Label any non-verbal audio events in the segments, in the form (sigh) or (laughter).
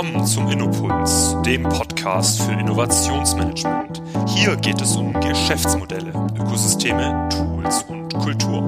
Willkommen zum Innopuls, dem Podcast für Innovationsmanagement. Hier geht es um Geschäftsmodelle, Ökosysteme, Tools und Kultur.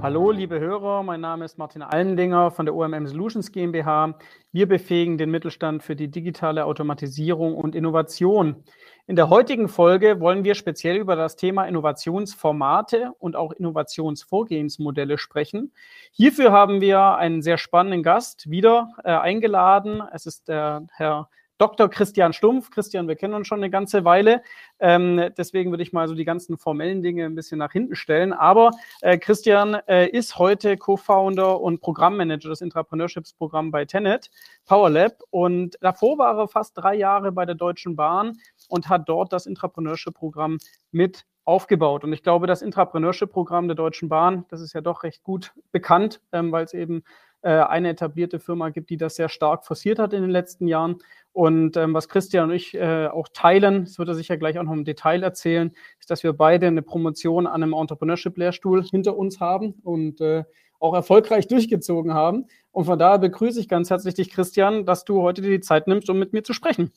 Hallo, liebe Hörer, mein Name ist Martin Allendinger von der OMM Solutions GmbH. Wir befähigen den Mittelstand für die digitale Automatisierung und Innovation. In der heutigen Folge wollen wir speziell über das Thema Innovationsformate und auch Innovationsvorgehensmodelle sprechen. Hierfür haben wir einen sehr spannenden Gast wieder äh, eingeladen. Es ist der Herr Dr. Christian Stumpf. Christian, wir kennen uns schon eine ganze Weile. Ähm, deswegen würde ich mal so die ganzen formellen Dinge ein bisschen nach hinten stellen. Aber äh, Christian äh, ist heute Co-Founder und Programmmanager des Entrepreneurships-Programms bei Tenet, PowerLab. Und davor war er fast drei Jahre bei der Deutschen Bahn und hat dort das Intrapreneurship-Programm mit aufgebaut. Und ich glaube, das Intrapreneurship-Programm der Deutschen Bahn, das ist ja doch recht gut bekannt, ähm, weil es eben äh, eine etablierte Firma gibt, die das sehr stark forciert hat in den letzten Jahren. Und ähm, was Christian und ich äh, auch teilen, das wird er sicher gleich auch noch im Detail erzählen, ist, dass wir beide eine Promotion an einem Entrepreneurship-Lehrstuhl hinter uns haben und äh, auch erfolgreich durchgezogen haben. Und von daher begrüße ich ganz herzlich dich, Christian, dass du heute dir die Zeit nimmst, um mit mir zu sprechen.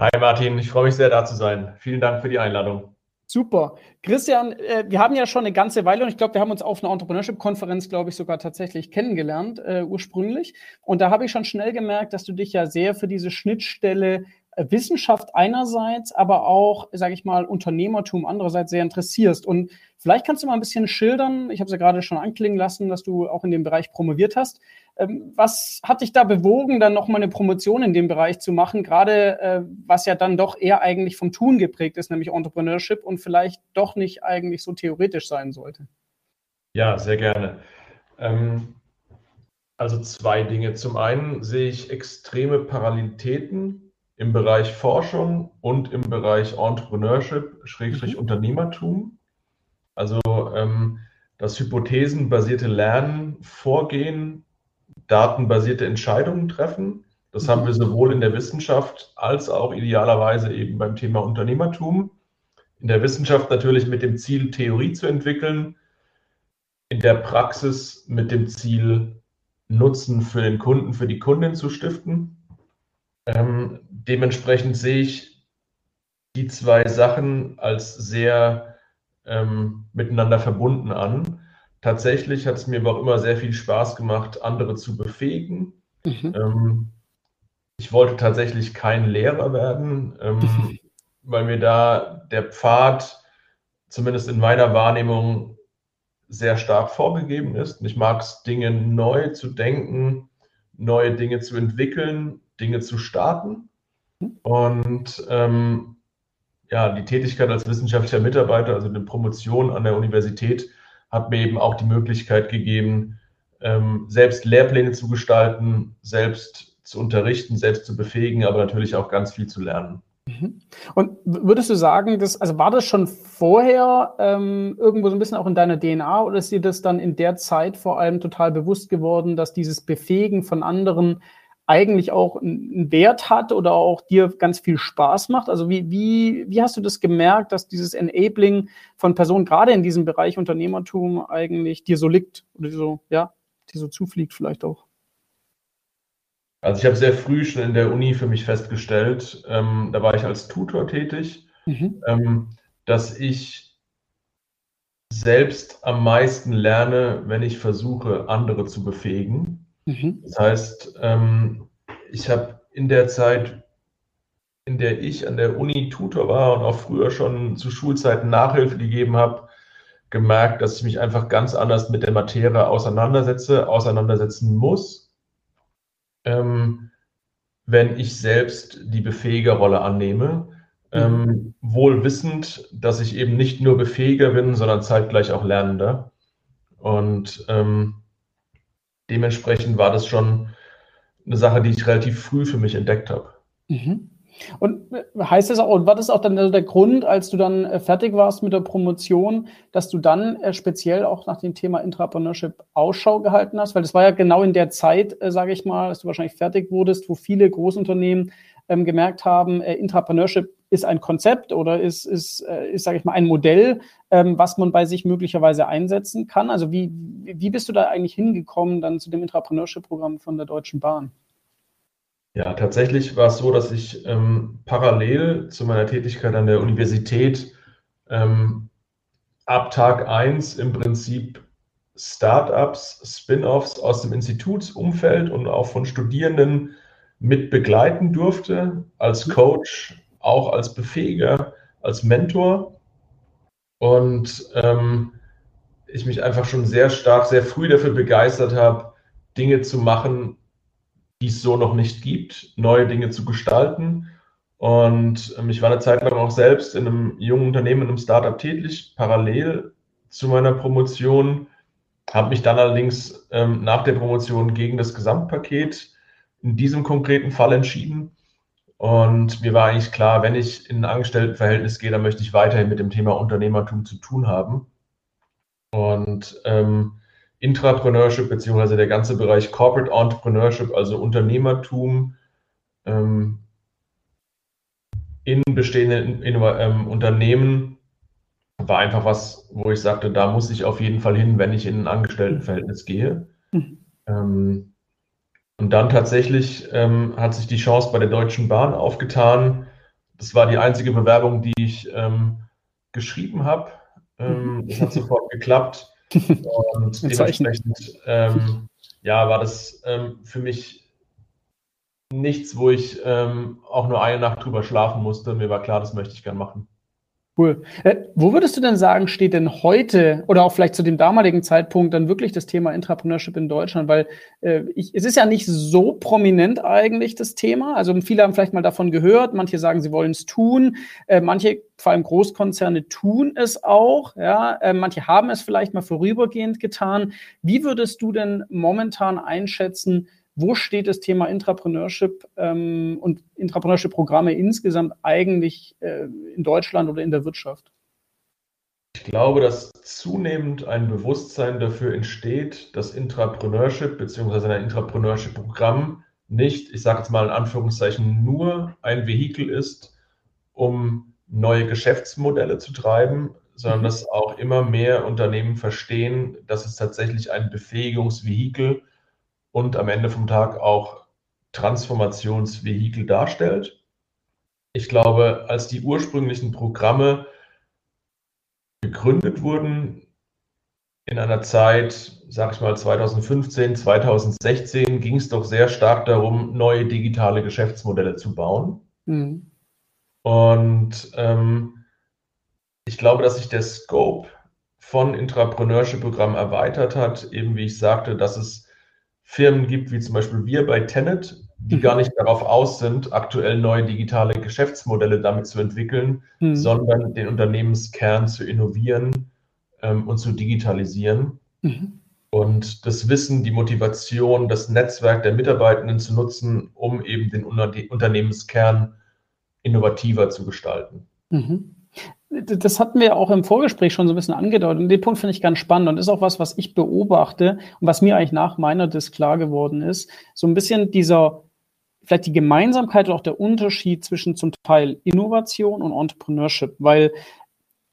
Hi Martin, ich freue mich sehr, da zu sein. Vielen Dank für die Einladung. Super. Christian, äh, wir haben ja schon eine ganze Weile und ich glaube, wir haben uns auf einer Entrepreneurship-Konferenz, glaube ich, sogar tatsächlich kennengelernt, äh, ursprünglich. Und da habe ich schon schnell gemerkt, dass du dich ja sehr für diese Schnittstelle äh, Wissenschaft einerseits, aber auch, sage ich mal, Unternehmertum andererseits sehr interessierst. Und vielleicht kannst du mal ein bisschen schildern, ich habe es ja gerade schon anklingen lassen, dass du auch in dem Bereich promoviert hast. Ähm, was hat dich da bewogen, dann nochmal eine Promotion in dem Bereich zu machen, gerade äh, was ja dann doch eher eigentlich vom Tun geprägt ist, nämlich Entrepreneurship und vielleicht doch nicht eigentlich so theoretisch sein sollte? Ja, sehr gerne. Ähm, also zwei Dinge. Zum einen sehe ich extreme Parallelitäten im Bereich Forschung und im Bereich Entrepreneurship, Schrägstrich mhm. Unternehmertum. Also ähm, das hypothesenbasierte Lernen, Vorgehen, datenbasierte Entscheidungen treffen. Das mhm. haben wir sowohl in der Wissenschaft als auch idealerweise eben beim Thema Unternehmertum. In der Wissenschaft natürlich mit dem Ziel, Theorie zu entwickeln. In der Praxis mit dem Ziel, Nutzen für den Kunden, für die Kundin zu stiften. Ähm, dementsprechend sehe ich die zwei Sachen als sehr ähm, miteinander verbunden an. Tatsächlich hat es mir aber auch immer sehr viel Spaß gemacht, andere zu befähigen. Mhm. Ähm, ich wollte tatsächlich kein Lehrer werden, ähm, (laughs) weil mir da der Pfad, zumindest in meiner Wahrnehmung, sehr stark vorgegeben ist. Und ich mag es, Dinge neu zu denken, neue Dinge zu entwickeln, Dinge zu starten. Und ähm, ja, die Tätigkeit als wissenschaftlicher Mitarbeiter, also eine Promotion an der Universität, hat mir eben auch die Möglichkeit gegeben, ähm, selbst Lehrpläne zu gestalten, selbst zu unterrichten, selbst zu befähigen, aber natürlich auch ganz viel zu lernen. Mhm. Und würdest du sagen, dass, also war das schon vorher ähm, irgendwo so ein bisschen auch in deiner DNA oder ist dir das dann in der Zeit vor allem total bewusst geworden, dass dieses Befähigen von anderen eigentlich auch einen Wert hat oder auch dir ganz viel Spaß macht? Also wie, wie, wie hast du das gemerkt, dass dieses Enabling von Personen gerade in diesem Bereich Unternehmertum eigentlich dir so liegt oder so, ja, dir so zufliegt vielleicht auch? Also ich habe sehr früh schon in der Uni für mich festgestellt, ähm, da war ich als Tutor tätig, mhm. ähm, dass ich selbst am meisten lerne, wenn ich versuche, andere zu befähigen. Mhm. Das heißt, ähm, ich habe in der Zeit, in der ich an der Uni Tutor war und auch früher schon zu Schulzeiten Nachhilfe gegeben habe, gemerkt, dass ich mich einfach ganz anders mit der Materie auseinandersetze, auseinandersetzen muss, ähm, wenn ich selbst die Befähigerrolle annehme. Ähm, mhm. wohl wissend, dass ich eben nicht nur Befähiger bin, sondern zeitgleich auch Lernender. Und ähm, dementsprechend war das schon eine Sache, die ich relativ früh für mich entdeckt habe. Mhm. Und äh, heißt das auch, und war das auch dann der Grund, als du dann äh, fertig warst mit der Promotion, dass du dann äh, speziell auch nach dem Thema Intrapreneurship Ausschau gehalten hast? Weil das war ja genau in der Zeit, sage ich mal, dass du wahrscheinlich fertig wurdest, wo viele Großunternehmen ähm, gemerkt haben, äh, Intrapreneurship ist ein Konzept oder ist, ist, äh, ist sage ich mal, ein Modell, ähm, was man bei sich möglicherweise einsetzen kann? Also wie, wie bist du da eigentlich hingekommen dann zu dem Entrepreneurship-Programm von der Deutschen Bahn? Ja, tatsächlich war es so, dass ich ähm, parallel zu meiner Tätigkeit an der Universität ähm, ab Tag 1 im Prinzip Startups, Spin-offs aus dem Institutsumfeld und auch von Studierenden mit begleiten durfte, als mhm. Coach, auch als Befähiger, als Mentor. Und ähm, ich mich einfach schon sehr stark, sehr früh dafür begeistert habe, Dinge zu machen, die es so noch nicht gibt, neue Dinge zu gestalten. Und ähm, ich war eine Zeit lang auch selbst in einem jungen Unternehmen, in einem Startup tätig, parallel zu meiner Promotion, habe mich dann allerdings ähm, nach der Promotion gegen das Gesamtpaket in diesem konkreten Fall entschieden. Und mir war eigentlich klar, wenn ich in ein Angestelltenverhältnis gehe, dann möchte ich weiterhin mit dem Thema Unternehmertum zu tun haben. Und ähm, Intrapreneurship beziehungsweise der ganze Bereich Corporate Entrepreneurship, also Unternehmertum ähm, in bestehenden in, ähm, Unternehmen, war einfach was, wo ich sagte, da muss ich auf jeden Fall hin, wenn ich in ein Angestelltenverhältnis gehe. Mhm. Und dann tatsächlich ähm, hat sich die Chance bei der Deutschen Bahn aufgetan. Das war die einzige Bewerbung, die ich ähm, geschrieben habe. Ähm, das hat sofort geklappt. Und (laughs) dementsprechend ähm, ja, war das ähm, für mich nichts, wo ich ähm, auch nur eine Nacht drüber schlafen musste. Mir war klar, das möchte ich gern machen. Cool. Äh, wo würdest du denn sagen, steht denn heute oder auch vielleicht zu dem damaligen Zeitpunkt dann wirklich das Thema Intrapreneurship in Deutschland? Weil äh, ich, es ist ja nicht so prominent eigentlich das Thema. Also viele haben vielleicht mal davon gehört, manche sagen, sie wollen es tun, äh, manche, vor allem Großkonzerne, tun es auch. Ja, äh, manche haben es vielleicht mal vorübergehend getan. Wie würdest du denn momentan einschätzen? Wo steht das Thema Intrapreneurship ähm, und Intrapreneurship-Programme insgesamt eigentlich äh, in Deutschland oder in der Wirtschaft? Ich glaube, dass zunehmend ein Bewusstsein dafür entsteht, dass Intrapreneurship bzw. ein Intrapreneurship-Programm nicht, ich sage jetzt mal in Anführungszeichen, nur ein Vehikel ist, um neue Geschäftsmodelle zu treiben, sondern mhm. dass auch immer mehr Unternehmen verstehen, dass es tatsächlich ein Befähigungsvehikel ist und am Ende vom Tag auch Transformationsvehikel darstellt. Ich glaube, als die ursprünglichen Programme gegründet wurden, in einer Zeit, sag ich mal 2015, 2016, ging es doch sehr stark darum, neue digitale Geschäftsmodelle zu bauen. Mhm. Und ähm, ich glaube, dass sich der Scope von Intrapreneurship-Programmen erweitert hat, eben wie ich sagte, dass es Firmen gibt, wie zum Beispiel wir bei Tenet, die mhm. gar nicht darauf aus sind, aktuell neue digitale Geschäftsmodelle damit zu entwickeln, mhm. sondern den Unternehmenskern zu innovieren ähm, und zu digitalisieren. Mhm. Und das Wissen, die Motivation, das Netzwerk der Mitarbeitenden zu nutzen, um eben den Unternehmenskern innovativer zu gestalten. Mhm das hatten wir auch im Vorgespräch schon so ein bisschen angedeutet. Und den Punkt finde ich ganz spannend und ist auch was, was ich beobachte und was mir eigentlich nach meiner Dis klar geworden ist. So ein bisschen dieser, vielleicht die Gemeinsamkeit und auch der Unterschied zwischen zum Teil Innovation und Entrepreneurship, weil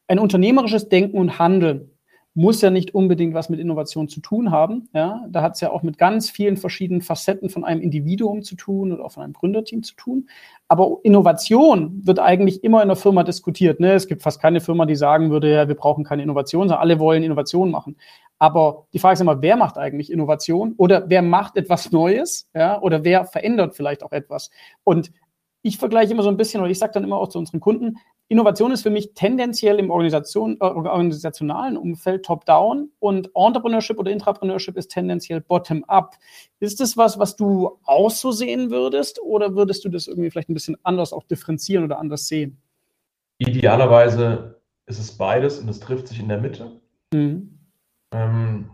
ein unternehmerisches Denken und Handeln muss ja nicht unbedingt was mit Innovation zu tun haben. Ja, da hat es ja auch mit ganz vielen verschiedenen Facetten von einem Individuum zu tun oder auch von einem Gründerteam zu tun. Aber Innovation wird eigentlich immer in der Firma diskutiert. Ne? Es gibt fast keine Firma, die sagen würde, ja, wir brauchen keine Innovation, sondern alle wollen Innovation machen. Aber die Frage ist immer, wer macht eigentlich Innovation oder wer macht etwas Neues, ja, oder wer verändert vielleicht auch etwas? Und ich vergleiche immer so ein bisschen, oder ich sage dann immer auch zu unseren Kunden, Innovation ist für mich tendenziell im Organisation, äh, organisationalen Umfeld top-down und Entrepreneurship oder Intrapreneurship ist tendenziell bottom-up. Ist das was, was du auch so sehen würdest oder würdest du das irgendwie vielleicht ein bisschen anders auch differenzieren oder anders sehen? Idealerweise ist es beides und es trifft sich in der Mitte. Mhm. Ähm,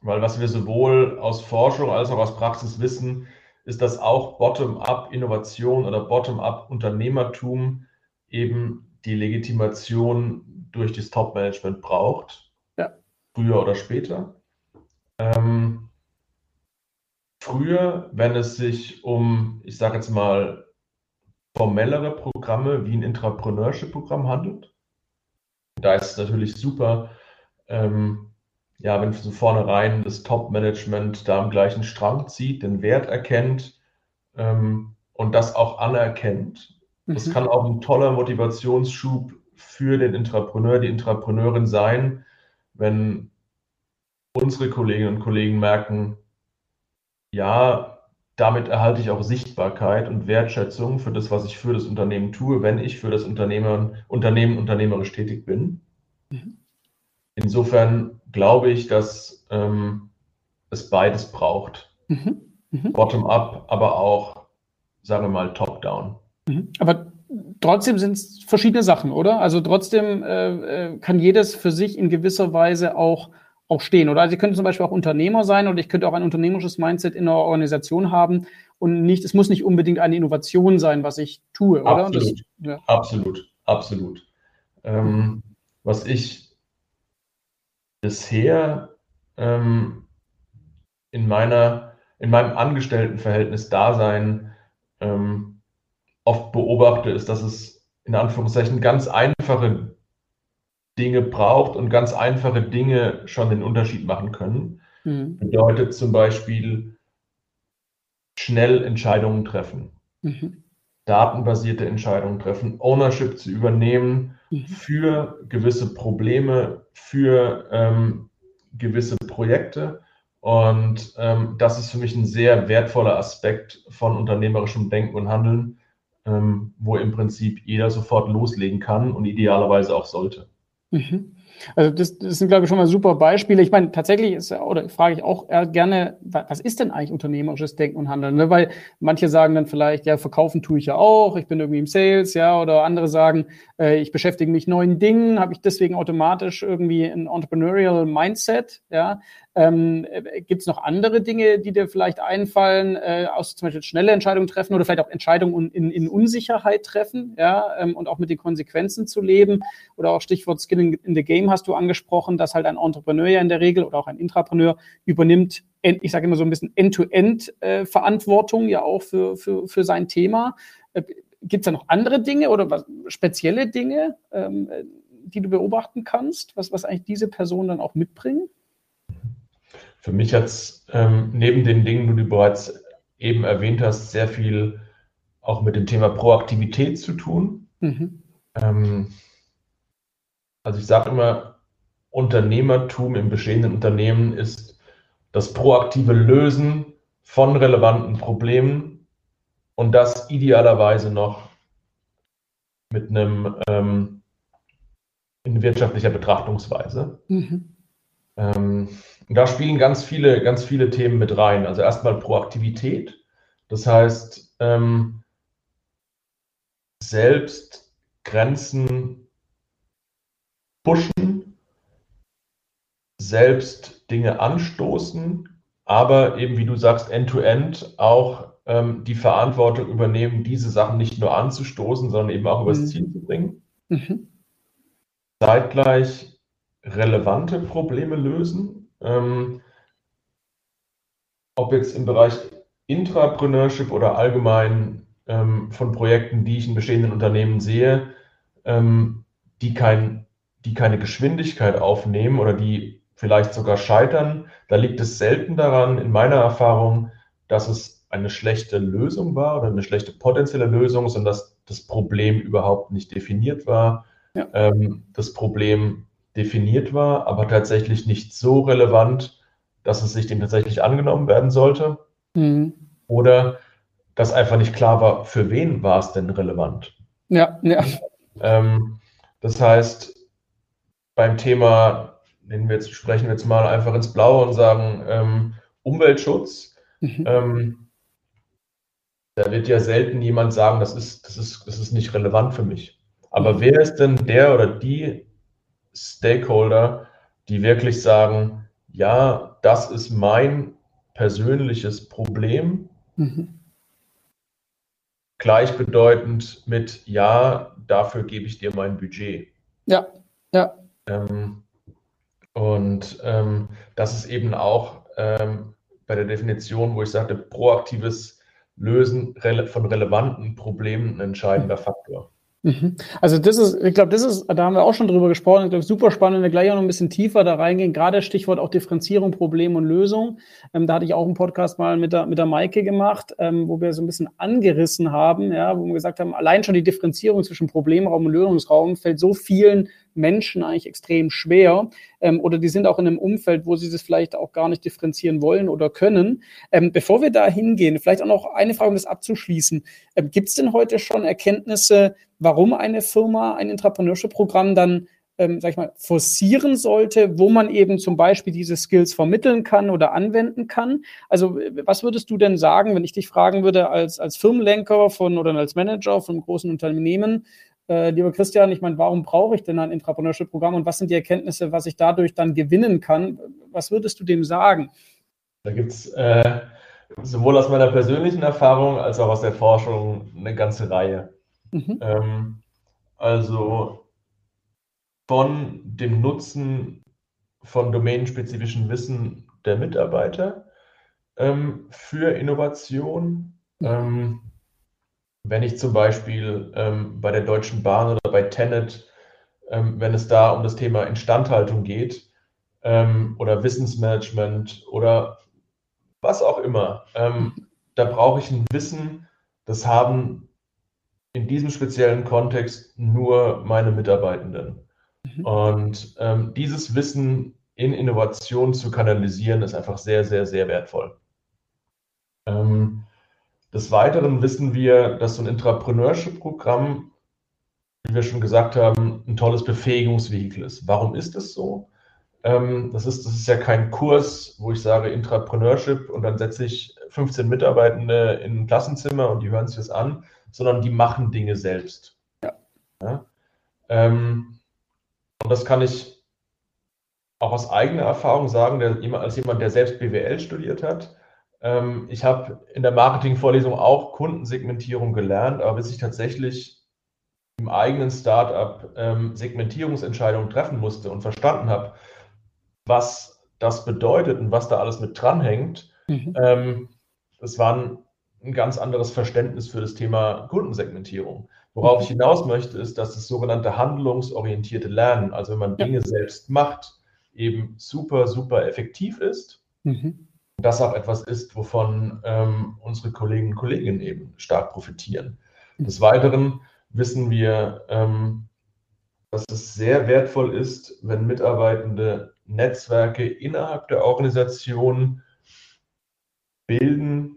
weil was wir sowohl aus Forschung als auch aus Praxis wissen, ist, dass auch Bottom-up Innovation oder Bottom-up Unternehmertum eben die Legitimation durch das Top-Management braucht, ja. früher oder später. Ähm, früher, wenn es sich um, ich sage jetzt mal, formellere Programme wie ein Intrapreneurship-Programm handelt. Da ist es natürlich super, ähm, ja, wenn von vornherein das Top-Management da am gleichen Strang zieht, den Wert erkennt ähm, und das auch anerkennt. Mhm. Das kann auch ein toller Motivationsschub für den Intrapreneur, die Intrapreneurin sein, wenn unsere Kolleginnen und Kollegen merken, ja, damit erhalte ich auch Sichtbarkeit und Wertschätzung für das, was ich für das Unternehmen tue, wenn ich für das Unternehmen, Unternehmen unternehmerisch tätig bin. Mhm. Insofern glaube ich, dass ähm, es beides braucht. Mhm. Mhm. Bottom-up, aber auch, sagen wir mal, top-down. Mhm. Aber trotzdem sind es verschiedene Sachen, oder? Also trotzdem äh, äh, kann jedes für sich in gewisser Weise auch, auch stehen, oder? Also ich könnte zum Beispiel auch Unternehmer sein oder ich könnte auch ein unternehmerisches Mindset in einer Organisation haben und nicht, es muss nicht unbedingt eine Innovation sein, was ich tue, oder? Absolut, das, ja. absolut, absolut. Ähm, was ich bisher ähm, in meiner, in meinem Angestelltenverhältnis Dasein ähm, oft beobachte, ist, dass es in Anführungszeichen ganz einfache Dinge braucht und ganz einfache Dinge schon den Unterschied machen können. Mhm. Bedeutet zum Beispiel schnell Entscheidungen treffen, mhm. datenbasierte Entscheidungen treffen, Ownership zu übernehmen mhm. für gewisse Probleme, für ähm, gewisse Projekte. Und ähm, das ist für mich ein sehr wertvoller Aspekt von unternehmerischem Denken und Handeln, ähm, wo im Prinzip jeder sofort loslegen kann und idealerweise auch sollte. Mhm. Also das, das sind, glaube ich, schon mal super Beispiele. Ich meine, tatsächlich ist, oder frage ich auch gerne, was ist denn eigentlich unternehmerisches Denken und Handeln? Ne? Weil manche sagen dann vielleicht, ja, verkaufen tue ich ja auch, ich bin irgendwie im Sales, ja, oder andere sagen, äh, ich beschäftige mich neuen Dingen, habe ich deswegen automatisch irgendwie ein Entrepreneurial Mindset, ja. Ähm, äh, Gibt es noch andere Dinge, die dir vielleicht einfallen, äh, aus zum Beispiel schnelle Entscheidungen treffen oder vielleicht auch Entscheidungen in, in Unsicherheit treffen, ja, ähm, und auch mit den Konsequenzen zu leben? Oder auch Stichwort Skin in, in the Game hast du angesprochen, dass halt ein Entrepreneur ja in der Regel oder auch ein Intrapreneur übernimmt, ich sage immer so ein bisschen End-to-End-Verantwortung äh, ja auch für, für, für sein Thema. Äh, Gibt es da noch andere Dinge oder was, spezielle Dinge, ähm, die du beobachten kannst, was, was eigentlich diese Person dann auch mitbringen? Für mich hat es ähm, neben den Dingen, die du bereits eben erwähnt hast, sehr viel auch mit dem Thema Proaktivität zu tun. Mhm. Ähm, also ich sage immer, Unternehmertum im bestehenden Unternehmen ist das proaktive Lösen von relevanten Problemen und das idealerweise noch mit einem ähm, in wirtschaftlicher Betrachtungsweise. Mhm. Ähm, da spielen ganz viele, ganz viele Themen mit rein. Also erstmal Proaktivität. Das heißt, ähm, selbst Grenzen pushen, selbst Dinge anstoßen, aber eben, wie du sagst, end-to-end -end auch ähm, die Verantwortung übernehmen, diese Sachen nicht nur anzustoßen, sondern eben auch übers mhm. Ziel zu bringen. Mhm. Zeitgleich relevante Probleme lösen, ähm, ob jetzt im Bereich Intrapreneurship oder allgemein ähm, von Projekten, die ich in bestehenden Unternehmen sehe, ähm, die, kein, die keine Geschwindigkeit aufnehmen oder die vielleicht sogar scheitern, da liegt es selten daran, in meiner Erfahrung, dass es eine schlechte Lösung war oder eine schlechte potenzielle Lösung, sondern dass das Problem überhaupt nicht definiert war. Ja. Ähm, das Problem definiert war, aber tatsächlich nicht so relevant, dass es sich dem tatsächlich angenommen werden sollte. Mhm. Oder dass einfach nicht klar war, für wen war es denn relevant. Ja, ja. Ähm, das heißt, beim Thema, nehmen wir jetzt, sprechen wir jetzt mal einfach ins Blaue und sagen ähm, Umweltschutz, mhm. ähm, da wird ja selten jemand sagen, das ist, das, ist, das ist nicht relevant für mich. Aber mhm. wer ist denn der oder die Stakeholder, die wirklich sagen, ja, das ist mein persönliches Problem. Mhm. Gleichbedeutend mit, ja, dafür gebe ich dir mein Budget. Ja, ja. Ähm, und ähm, das ist eben auch ähm, bei der Definition, wo ich sagte, proaktives Lösen von relevanten Problemen ein entscheidender Faktor. Mhm. Also das ist, ich glaube, das ist, da haben wir auch schon drüber gesprochen, ich glaube, super spannend, wenn wir gleich auch noch ein bisschen tiefer da reingehen, gerade Stichwort auch Differenzierung, Problem und Lösung. Ähm, da hatte ich auch einen Podcast mal mit der, mit der Maike gemacht, ähm, wo wir so ein bisschen angerissen haben, ja, wo wir gesagt haben, allein schon die Differenzierung zwischen Problemraum und Lösungsraum fällt so vielen Menschen eigentlich extrem schwer. Ähm, oder die sind auch in einem Umfeld, wo sie das vielleicht auch gar nicht differenzieren wollen oder können. Ähm, bevor wir da hingehen, vielleicht auch noch eine Frage, um das abzuschließen. Ähm, Gibt es denn heute schon Erkenntnisse, warum eine Firma ein Entrepreneurship-Programm dann ähm, sag ich mal, forcieren sollte, wo man eben zum Beispiel diese Skills vermitteln kann oder anwenden kann. Also was würdest du denn sagen, wenn ich dich fragen würde als, als Firmenlenker von oder als Manager von einem großen Unternehmen, äh, lieber Christian, ich meine, warum brauche ich denn ein Entrepreneurship-Programm und was sind die Erkenntnisse, was ich dadurch dann gewinnen kann? Was würdest du dem sagen? Da gibt es äh, sowohl aus meiner persönlichen Erfahrung als auch aus der Forschung eine ganze Reihe. Mhm. Ähm, also von dem Nutzen von domänenspezifischen Wissen der Mitarbeiter ähm, für Innovation. Ähm, wenn ich zum Beispiel ähm, bei der Deutschen Bahn oder bei Tenet, ähm, wenn es da um das Thema Instandhaltung geht ähm, oder Wissensmanagement oder was auch immer, ähm, (laughs) da brauche ich ein Wissen, das haben in diesem speziellen Kontext nur meine Mitarbeitenden. Mhm. Und ähm, dieses Wissen in Innovation zu kanalisieren, ist einfach sehr, sehr, sehr wertvoll. Ähm, des Weiteren wissen wir, dass so ein Entrepreneurship-Programm, wie wir schon gesagt haben, ein tolles Befähigungsvehikel ist. Warum ist es so? Ähm, das, ist, das ist ja kein Kurs, wo ich sage Entrepreneurship und dann setze ich 15 Mitarbeitende in ein Klassenzimmer und die hören sich das an, sondern die machen Dinge selbst. Ja. ja? Ähm, und das kann ich auch aus eigener Erfahrung sagen, der, als jemand, der selbst BWL studiert hat. Ähm, ich habe in der Marketingvorlesung auch Kundensegmentierung gelernt, aber bis ich tatsächlich im eigenen Startup ähm, Segmentierungsentscheidungen treffen musste und verstanden habe, was das bedeutet und was da alles mit dranhängt, mhm. ähm, das war ein, ein, ganz anderes Verständnis für das Thema Kundensegmentierung. Worauf mhm. ich hinaus möchte, ist, dass das sogenannte handlungsorientierte Lernen, also wenn man ja. Dinge selbst macht, eben super, super effektiv ist. Mhm das auch etwas ist, wovon ähm, unsere Kolleginnen und Kollegen eben stark profitieren. Des Weiteren wissen wir, ähm, dass es sehr wertvoll ist, wenn Mitarbeitende Netzwerke innerhalb der Organisation bilden,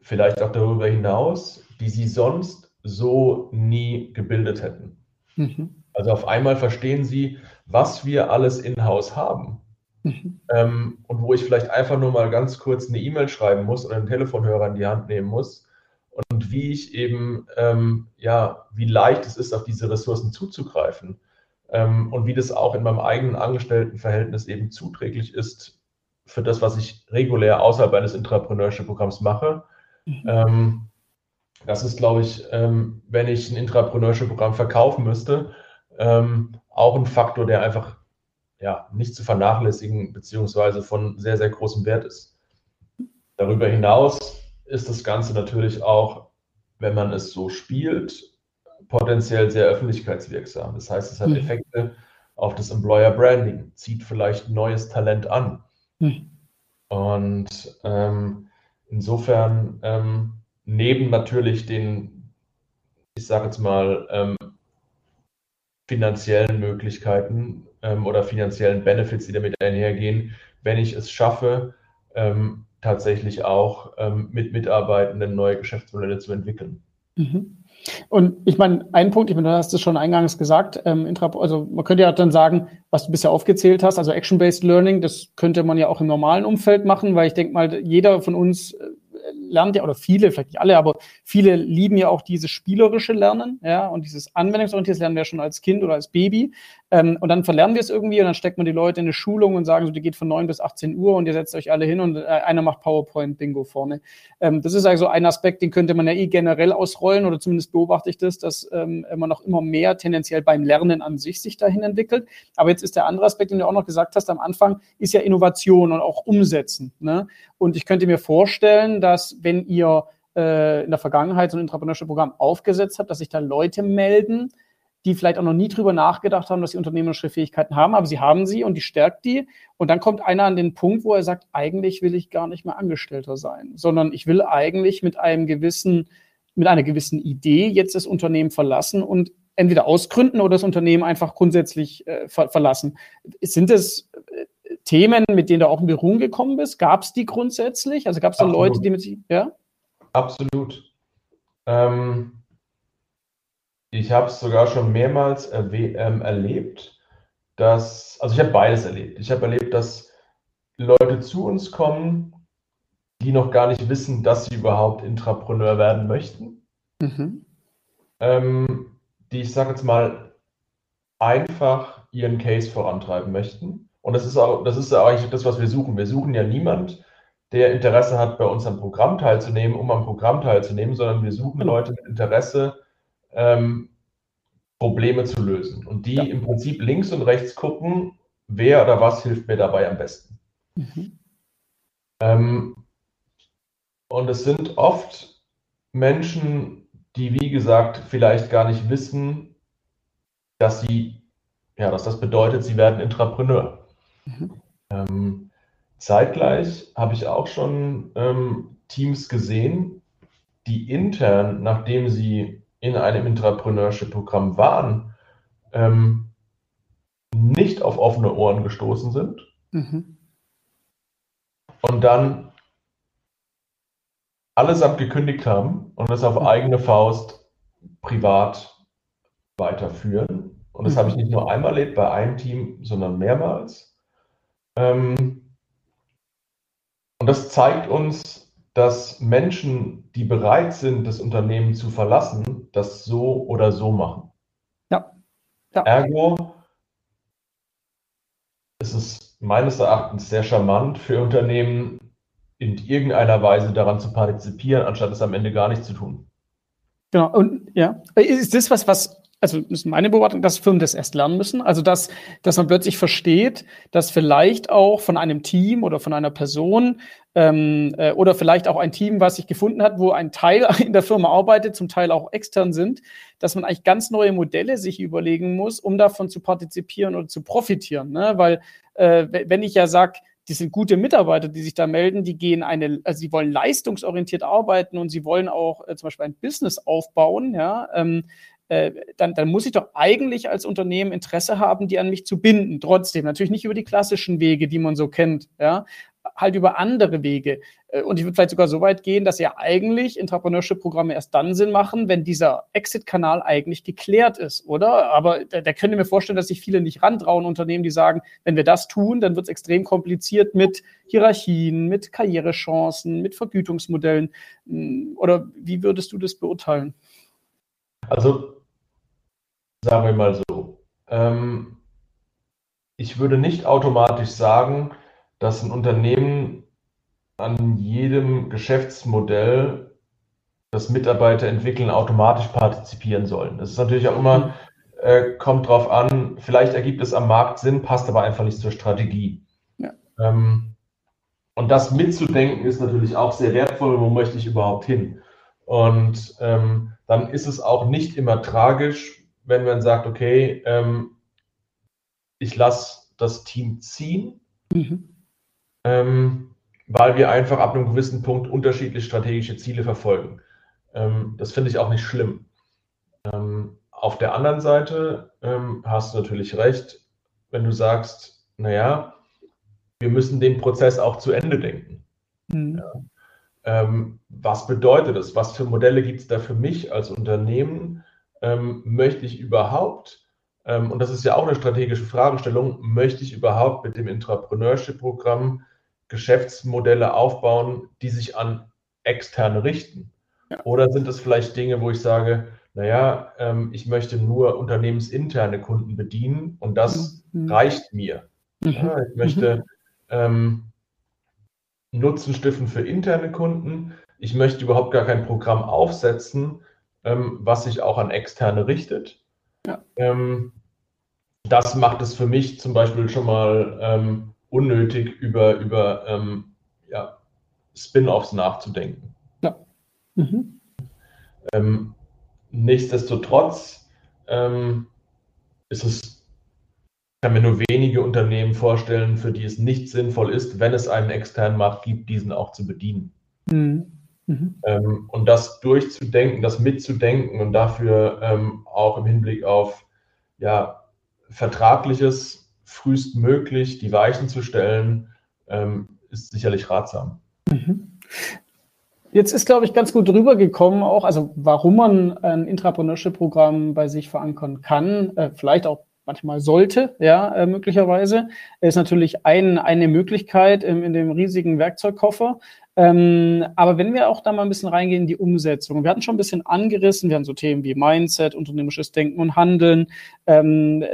vielleicht auch darüber hinaus, die sie sonst so nie gebildet hätten. Mhm. Also auf einmal verstehen sie, was wir alles in-house haben Mhm. Ähm, und wo ich vielleicht einfach nur mal ganz kurz eine E-Mail schreiben muss oder einen Telefonhörer in die Hand nehmen muss und wie ich eben, ähm, ja, wie leicht es ist, auf diese Ressourcen zuzugreifen ähm, und wie das auch in meinem eigenen Angestelltenverhältnis eben zuträglich ist für das, was ich regulär außerhalb eines Intrapreneurship-Programms mache. Mhm. Ähm, das ist, glaube ich, ähm, wenn ich ein Intrapreneurship-Programm verkaufen müsste, ähm, auch ein Faktor, der einfach ja, nicht zu vernachlässigen beziehungsweise von sehr, sehr großem Wert ist. Darüber hinaus ist das Ganze natürlich auch, wenn man es so spielt, potenziell sehr öffentlichkeitswirksam. Das heißt, es hat mhm. Effekte auf das Employer Branding, zieht vielleicht neues Talent an. Mhm. Und ähm, insofern, ähm, neben natürlich den, ich sage jetzt mal, ähm, finanziellen Möglichkeiten ähm, oder finanziellen Benefits, die damit einhergehen, wenn ich es schaffe, ähm, tatsächlich auch ähm, mit Mitarbeitenden neue Geschäftsmodelle zu entwickeln. Mhm. Und ich meine, ein Punkt, ich meine, du hast es schon eingangs gesagt, ähm, also man könnte ja dann sagen, was du bisher aufgezählt hast, also Action-Based Learning, das könnte man ja auch im normalen Umfeld machen, weil ich denke mal, jeder von uns äh, lernt ja, oder viele, vielleicht nicht alle, aber viele lieben ja auch dieses spielerische Lernen, ja, und dieses anwendungsorientierte lernen wir schon als Kind oder als Baby. Ähm, und dann verlernen wir es irgendwie und dann steckt man die Leute in eine Schulung und sagen so, die geht von 9 bis 18 Uhr und ihr setzt euch alle hin und äh, einer macht PowerPoint-Bingo vorne. Ähm, das ist also ein Aspekt, den könnte man ja eh generell ausrollen oder zumindest beobachte ich das, dass ähm, man noch immer mehr tendenziell beim Lernen an sich sich dahin entwickelt. Aber jetzt ist der andere Aspekt, den du auch noch gesagt hast am Anfang, ist ja Innovation und auch Umsetzen. Ne? Und ich könnte mir vorstellen, dass wenn ihr äh, in der Vergangenheit so ein Entrepreneurship-Programm aufgesetzt habe, dass sich da Leute melden, die vielleicht auch noch nie drüber nachgedacht haben, dass sie unternehmerische Fähigkeiten haben, aber sie haben sie und die stärkt die. Und dann kommt einer an den Punkt, wo er sagt, eigentlich will ich gar nicht mehr Angestellter sein, sondern ich will eigentlich mit einem gewissen, mit einer gewissen Idee jetzt das Unternehmen verlassen und entweder ausgründen oder das Unternehmen einfach grundsätzlich äh, ver verlassen. Sind das äh, Themen, mit denen du auch in Berührung gekommen bist? Gab es die grundsätzlich? Also gab es da Leute, die mit ja? Absolut. Ähm, ich habe es sogar schon mehrmals ähm, erlebt, dass, also ich habe beides erlebt. Ich habe erlebt, dass Leute zu uns kommen, die noch gar nicht wissen, dass sie überhaupt Intrapreneur werden möchten. Mhm. Ähm, die, ich sage jetzt mal, einfach ihren Case vorantreiben möchten. Und das ist auch, das ist eigentlich das, was wir suchen. Wir suchen ja niemand, der Interesse hat, bei uns am Programm teilzunehmen, um am Programm teilzunehmen, sondern wir suchen genau. Leute mit Interesse, ähm, Probleme zu lösen. Und die ja. im Prinzip links und rechts gucken, wer oder was hilft mir dabei am besten. Mhm. Ähm, und es sind oft Menschen, die, wie gesagt, vielleicht gar nicht wissen, dass sie, ja, dass das bedeutet, sie werden Intrapreneur. Mhm. Ähm, zeitgleich habe ich auch schon ähm, Teams gesehen, die intern, nachdem sie in einem Intrapreneurship-Programm waren, ähm, nicht auf offene Ohren gestoßen sind mhm. und dann allesamt gekündigt haben und es auf mhm. eigene Faust privat weiterführen. Und das mhm. habe ich nicht nur einmal erlebt bei einem Team, sondern mehrmals. Ähm, und das zeigt uns, dass Menschen, die bereit sind, das Unternehmen zu verlassen, das so oder so machen. Ja. ja. Ergo ist es meines Erachtens sehr charmant für Unternehmen, in irgendeiner Weise daran zu partizipieren, anstatt es am Ende gar nicht zu tun. Genau, und ja, ist das was, was also ist meine Beobachtung, dass Firmen das erst lernen müssen. Also dass, dass man plötzlich versteht, dass vielleicht auch von einem Team oder von einer Person ähm, äh, oder vielleicht auch ein Team, was sich gefunden hat, wo ein Teil (laughs) in der Firma arbeitet, zum Teil auch extern sind, dass man eigentlich ganz neue Modelle sich überlegen muss, um davon zu partizipieren oder zu profitieren. Ne? Weil äh, wenn ich ja sage, die sind gute Mitarbeiter, die sich da melden, die gehen eine, also sie wollen leistungsorientiert arbeiten und sie wollen auch äh, zum Beispiel ein Business aufbauen, ja, ähm, äh, dann, dann muss ich doch eigentlich als Unternehmen Interesse haben, die an mich zu binden. Trotzdem, natürlich nicht über die klassischen Wege, die man so kennt, ja, halt über andere Wege. Äh, und ich würde vielleicht sogar so weit gehen, dass ja eigentlich Entrepreneurship-Programme erst dann Sinn machen, wenn dieser Exit-Kanal eigentlich geklärt ist, oder? Aber da, da könnt ihr mir vorstellen, dass sich viele nicht rantrauen, Unternehmen, die sagen, wenn wir das tun, dann wird es extrem kompliziert mit Hierarchien, mit Karrierechancen, mit Vergütungsmodellen. Hm, oder wie würdest du das beurteilen? Also Sagen wir mal so. Ähm, ich würde nicht automatisch sagen, dass ein Unternehmen an jedem Geschäftsmodell, das Mitarbeiter entwickeln, automatisch partizipieren sollen. Das ist natürlich auch immer, äh, kommt drauf an, vielleicht ergibt es am Markt Sinn, passt aber einfach nicht zur Strategie. Ja. Ähm, und das mitzudenken ist natürlich auch sehr wertvoll, wo möchte ich überhaupt hin? Und ähm, dann ist es auch nicht immer tragisch, wenn man sagt, okay, ähm, ich lasse das Team ziehen, mhm. ähm, weil wir einfach ab einem gewissen Punkt unterschiedliche strategische Ziele verfolgen. Ähm, das finde ich auch nicht schlimm. Ähm, auf der anderen Seite ähm, hast du natürlich recht, wenn du sagst, naja, wir müssen den Prozess auch zu Ende denken. Mhm. Ja. Ähm, was bedeutet das? Was für Modelle gibt es da für mich als Unternehmen? ähm, möchte ich überhaupt, ähm, und das ist ja auch eine strategische Fragestellung, möchte ich überhaupt mit dem Entrepreneurship-Programm Geschäftsmodelle aufbauen, die sich an Externe richten? Ja. Oder sind es vielleicht Dinge, wo ich sage, naja, ähm, ich möchte nur unternehmensinterne Kunden bedienen und das mhm. reicht mir. Mhm. Ja, ich möchte mhm. ähm, Nutzen stiften für interne Kunden. Ich möchte überhaupt gar kein Programm aufsetzen, ähm, was sich auch an Externe richtet. Ja. Ähm, das macht es für mich zum Beispiel schon mal ähm, unnötig, über, über ähm, ja, Spin-offs nachzudenken. Ja. Mhm. Ähm, nichtsdestotrotz ähm, ist es, kann mir nur wenige Unternehmen vorstellen, für die es nicht sinnvoll ist, wenn es einen externen Markt gibt, diesen auch zu bedienen. Mhm. Mhm. Ähm, und das durchzudenken, das mitzudenken und dafür ähm, auch im Hinblick auf ja, Vertragliches frühestmöglich die Weichen zu stellen, ähm, ist sicherlich ratsam. Mhm. Jetzt ist, glaube ich, ganz gut rübergekommen auch, also warum man ein Intrapreneurship-Programm bei sich verankern kann, äh, vielleicht auch manchmal sollte, ja, äh, möglicherweise, ist natürlich ein, eine Möglichkeit in, in dem riesigen Werkzeugkoffer. Ähm, aber wenn wir auch da mal ein bisschen reingehen in die Umsetzung, wir hatten schon ein bisschen angerissen, wir haben so Themen wie Mindset, unternehmerisches Denken und Handeln. Ähm,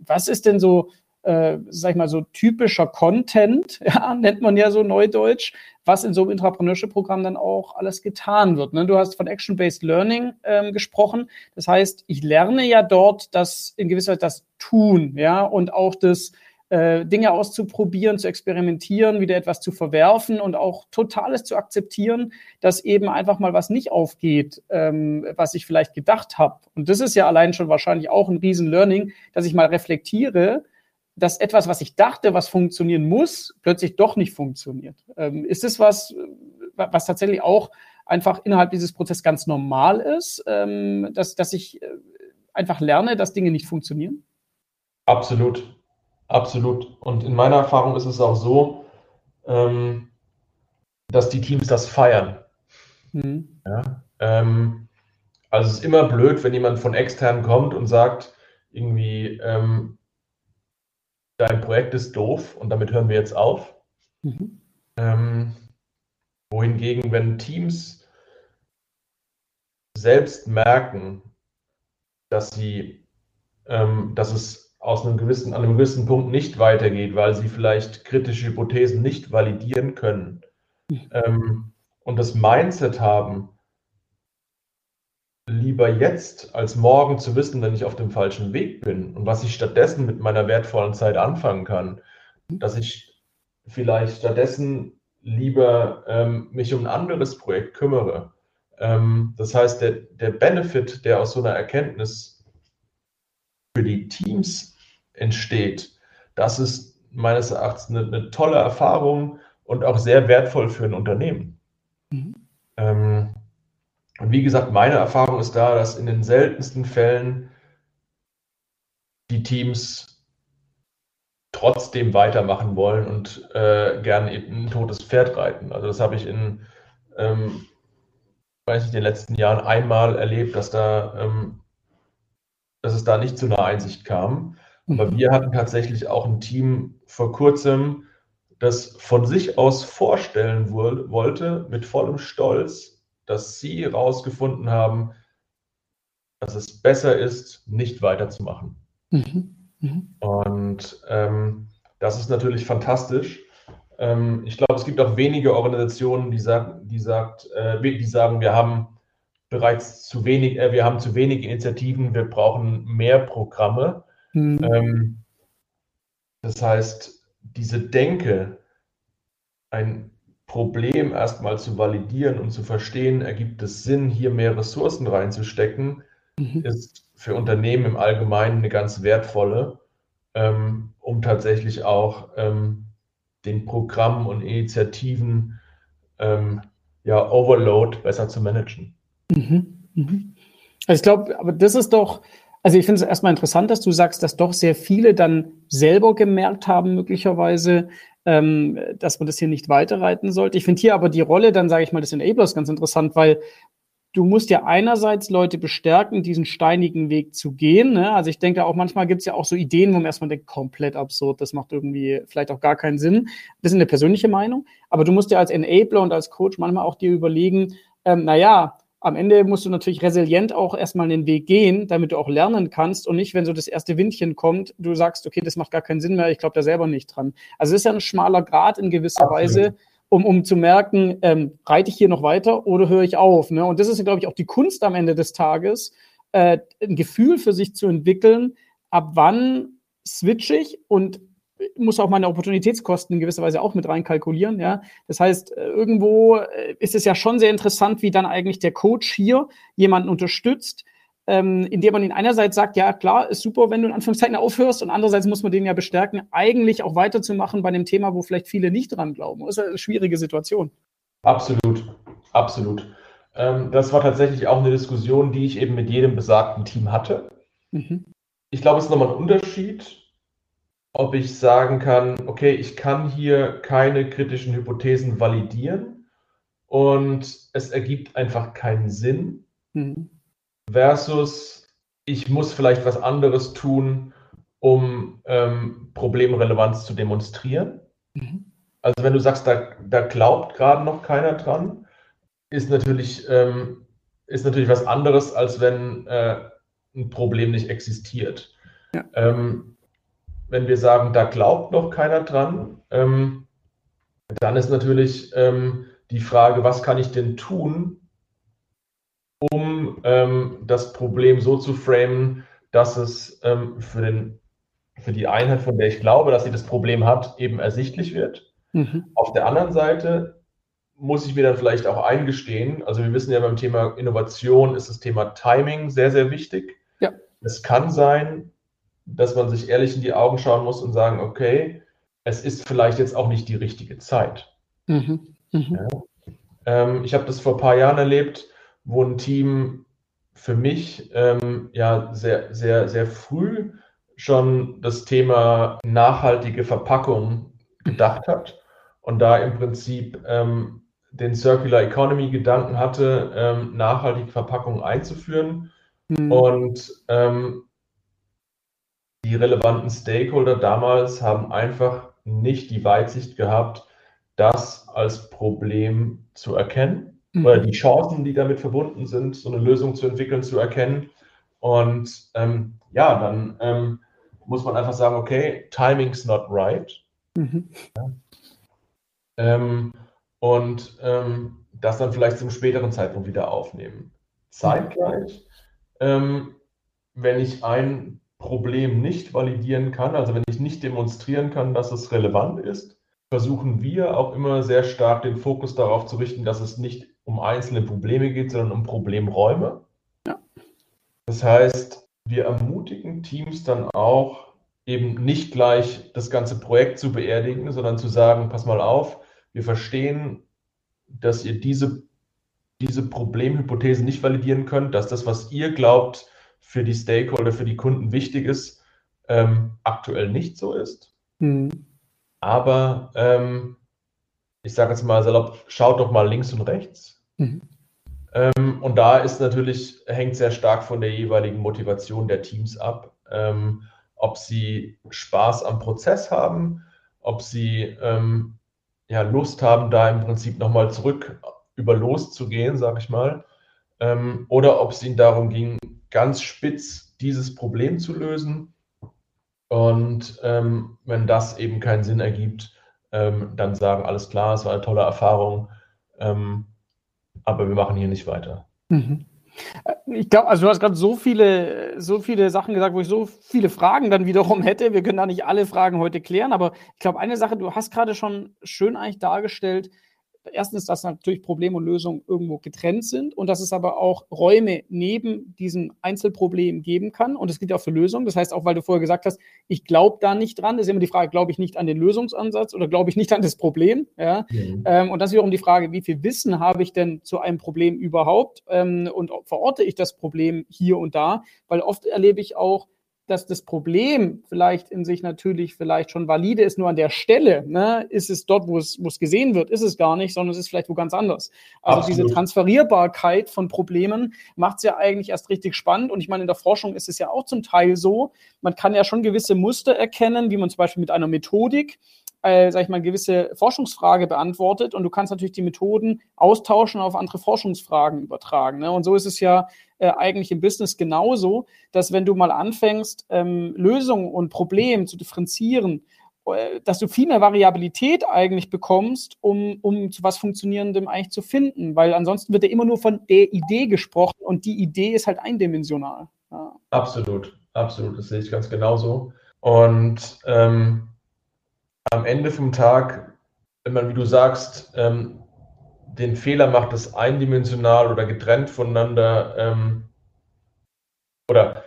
was ist denn so äh, sag ich mal, so typischer Content, (laughs) ja, nennt man ja so neudeutsch, was in so einem Intrapreneurship-Programm dann auch alles getan wird. Ne? Du hast von Action-Based Learning ähm, gesprochen. Das heißt, ich lerne ja dort das in gewisser Weise das Tun, ja, und auch das äh, Dinge auszuprobieren, zu experimentieren, wieder etwas zu verwerfen und auch totales zu akzeptieren, dass eben einfach mal was nicht aufgeht, ähm, was ich vielleicht gedacht habe. Und das ist ja allein schon wahrscheinlich auch ein Riesen-Learning, dass ich mal reflektiere, dass etwas, was ich dachte, was funktionieren muss, plötzlich doch nicht funktioniert. Ähm, ist es was, was tatsächlich auch einfach innerhalb dieses Prozesses ganz normal ist, ähm, dass, dass ich äh, einfach lerne, dass Dinge nicht funktionieren? Absolut, absolut. Und in meiner Erfahrung ist es auch so, ähm, dass die Teams das feiern. Mhm. Ja, ähm, also es ist immer blöd, wenn jemand von extern kommt und sagt, irgendwie, ähm, dein Projekt ist doof und damit hören wir jetzt auf. Mhm. Ähm, wohingegen, wenn Teams selbst merken, dass sie, ähm, dass es aus einem gewissen, an einem gewissen Punkt nicht weitergeht, weil sie vielleicht kritische Hypothesen nicht validieren können mhm. ähm, und das Mindset haben, lieber jetzt als morgen zu wissen, wenn ich auf dem falschen Weg bin und was ich stattdessen mit meiner wertvollen Zeit anfangen kann, dass ich vielleicht stattdessen lieber ähm, mich um ein anderes Projekt kümmere. Ähm, das heißt, der, der Benefit, der aus so einer Erkenntnis für die Teams entsteht, das ist meines Erachtens eine, eine tolle Erfahrung und auch sehr wertvoll für ein Unternehmen. Mhm. Ähm, und wie gesagt, meine Erfahrung ist da, dass in den seltensten Fällen die Teams trotzdem weitermachen wollen und äh, gerne eben ein totes Pferd reiten. Also das habe ich in, ähm, weiß nicht, den letzten Jahren einmal erlebt, dass da, ähm, dass es da nicht zu einer Einsicht kam. Aber mhm. wir hatten tatsächlich auch ein Team vor kurzem, das von sich aus vorstellen wollte, mit vollem Stolz, dass Sie herausgefunden haben, dass es besser ist, nicht weiterzumachen. Mhm. Mhm. Und ähm, das ist natürlich fantastisch. Ähm, ich glaube, es gibt auch wenige Organisationen, die, sagen, die, sagt, äh, die sagen, wir haben bereits zu wenig, äh, wir haben zu wenig Initiativen, wir brauchen mehr Programme. Mhm. Ähm, das heißt, diese Denke, ein Problem erstmal zu validieren und zu verstehen, ergibt es Sinn, hier mehr Ressourcen reinzustecken, mhm. ist für Unternehmen im Allgemeinen eine ganz wertvolle, ähm, um tatsächlich auch ähm, den Programmen und Initiativen ähm, ja, Overload besser zu managen. Mhm. Mhm. Also ich glaube, aber das ist doch, also ich finde es erstmal interessant, dass du sagst, dass doch sehr viele dann selber gemerkt haben, möglicherweise, ähm, dass man das hier nicht weiterreiten sollte. Ich finde hier aber die Rolle, dann sage ich mal, des Enablers ganz interessant, weil du musst ja einerseits Leute bestärken, diesen steinigen Weg zu gehen. Ne? Also ich denke auch manchmal gibt es ja auch so Ideen, wo man erstmal denkt, komplett absurd, das macht irgendwie vielleicht auch gar keinen Sinn. Das ist eine persönliche Meinung. Aber du musst ja als Enabler und als Coach manchmal auch dir überlegen, ähm, naja, am Ende musst du natürlich resilient auch erstmal den Weg gehen, damit du auch lernen kannst und nicht, wenn so das erste Windchen kommt, du sagst, okay, das macht gar keinen Sinn mehr, ich glaube da selber nicht dran. Also es ist ja ein schmaler Grad in gewisser. Weise, um, um zu merken, ähm, reite ich hier noch weiter oder höre ich auf? Ne? Und das ist, glaube ich, auch die Kunst am Ende des Tages, äh, ein Gefühl für sich zu entwickeln, ab wann switche ich und muss auch meine Opportunitätskosten in gewisser Weise auch mit reinkalkulieren. Ja? Das heißt, äh, irgendwo äh, ist es ja schon sehr interessant, wie dann eigentlich der Coach hier jemanden unterstützt, ähm, indem man ihn einerseits sagt, ja klar, ist super, wenn du in Anführungszeichen aufhörst und andererseits muss man den ja bestärken, eigentlich auch weiterzumachen bei dem Thema, wo vielleicht viele nicht dran glauben. Das ist eine schwierige Situation. Absolut, absolut. Ähm, das war tatsächlich auch eine Diskussion, die ich eben mit jedem besagten Team hatte. Mhm. Ich glaube, es ist nochmal ein Unterschied, ob ich sagen kann, okay, ich kann hier keine kritischen Hypothesen validieren und es ergibt einfach keinen Sinn, mhm. versus ich muss vielleicht was anderes tun, um ähm, Problemrelevanz zu demonstrieren. Mhm. Also wenn du sagst, da, da glaubt gerade noch keiner dran, ist natürlich, ähm, ist natürlich was anderes, als wenn äh, ein Problem nicht existiert. Ja. Ähm, wenn wir sagen, da glaubt noch keiner dran, ähm, dann ist natürlich ähm, die Frage, was kann ich denn tun, um ähm, das Problem so zu framen, dass es ähm, für, den, für die Einheit, von der ich glaube, dass sie das Problem hat, eben ersichtlich wird. Mhm. Auf der anderen Seite muss ich mir dann vielleicht auch eingestehen, also wir wissen ja beim Thema Innovation ist das Thema Timing sehr, sehr wichtig. Ja. Es kann sein, dass man sich ehrlich in die Augen schauen muss und sagen, okay, es ist vielleicht jetzt auch nicht die richtige Zeit. Mhm. Mhm. Ja. Ähm, ich habe das vor ein paar Jahren erlebt, wo ein Team für mich ähm, ja sehr, sehr, sehr früh schon das Thema nachhaltige Verpackung gedacht hat und da im Prinzip ähm, den Circular Economy Gedanken hatte, ähm, nachhaltige Verpackungen einzuführen. Mhm. Und ähm, die relevanten Stakeholder damals haben einfach nicht die Weitsicht gehabt, das als Problem zu erkennen mhm. oder die Chancen, die damit verbunden sind, so eine Lösung zu entwickeln, zu erkennen. Und ähm, ja, dann ähm, muss man einfach sagen, okay, timing's not right. Mhm. Ja. Ähm, und ähm, das dann vielleicht zum späteren Zeitpunkt wieder aufnehmen. Zeitgleich, ähm, wenn ich ein Problem nicht validieren kann, also wenn ich nicht demonstrieren kann, dass es relevant ist, versuchen wir auch immer sehr stark den Fokus darauf zu richten, dass es nicht um einzelne Probleme geht, sondern um Problemräume. Ja. Das heißt, wir ermutigen Teams dann auch, eben nicht gleich das ganze Projekt zu beerdigen, sondern zu sagen, pass mal auf, wir verstehen, dass ihr diese, diese Problemhypothese nicht validieren könnt, dass das, was ihr glaubt, für die Stakeholder, für die Kunden wichtig ist, ähm, aktuell nicht so ist. Mhm. Aber ähm, ich sage jetzt mal salopp, schaut doch mal links und rechts. Mhm. Ähm, und da ist natürlich, hängt sehr stark von der jeweiligen Motivation der Teams ab, ähm, ob sie Spaß am Prozess haben, ob sie ähm, ja, Lust haben, da im Prinzip nochmal zurück über loszugehen, sage ich mal, ähm, oder ob es ihnen darum ging, ganz spitz dieses Problem zu lösen. Und ähm, wenn das eben keinen Sinn ergibt, ähm, dann sagen, alles klar, es war eine tolle Erfahrung, ähm, aber wir machen hier nicht weiter. Mhm. Äh, ich glaube, also du hast gerade so viele, so viele Sachen gesagt, wo ich so viele Fragen dann wiederum hätte. Wir können da nicht alle Fragen heute klären, aber ich glaube, eine Sache, du hast gerade schon schön eigentlich dargestellt, erstens, dass natürlich Problem und Lösung irgendwo getrennt sind und dass es aber auch Räume neben diesem Einzelproblem geben kann. Und es gilt auch für Lösungen. Das heißt, auch weil du vorher gesagt hast, ich glaube da nicht dran, ist immer die Frage, glaube ich nicht an den Lösungsansatz oder glaube ich nicht an das Problem? Ja? Mhm. Ähm, und das ist wiederum die Frage, wie viel Wissen habe ich denn zu einem Problem überhaupt ähm, und verorte ich das Problem hier und da? Weil oft erlebe ich auch, dass das Problem vielleicht in sich natürlich vielleicht schon valide ist, nur an der Stelle, ne, ist es dort, wo es, wo es gesehen wird, ist es gar nicht, sondern es ist vielleicht wo ganz anders. Also Absolut. diese Transferierbarkeit von Problemen macht es ja eigentlich erst richtig spannend. Und ich meine, in der Forschung ist es ja auch zum Teil so, man kann ja schon gewisse Muster erkennen, wie man zum Beispiel mit einer Methodik äh, sag ich mal, gewisse Forschungsfrage beantwortet und du kannst natürlich die Methoden austauschen und auf andere Forschungsfragen übertragen. Ne? Und so ist es ja äh, eigentlich im Business genauso, dass wenn du mal anfängst, ähm, Lösungen und Probleme zu differenzieren, äh, dass du viel mehr Variabilität eigentlich bekommst, um, um zu was Funktionierendem eigentlich zu finden, weil ansonsten wird ja immer nur von der Idee gesprochen und die Idee ist halt eindimensional. Ja. Absolut, absolut, das sehe ich ganz genauso. Und ähm, am Ende vom Tag, wenn man, wie du sagst, ähm, den Fehler macht, das eindimensional oder getrennt voneinander ähm, oder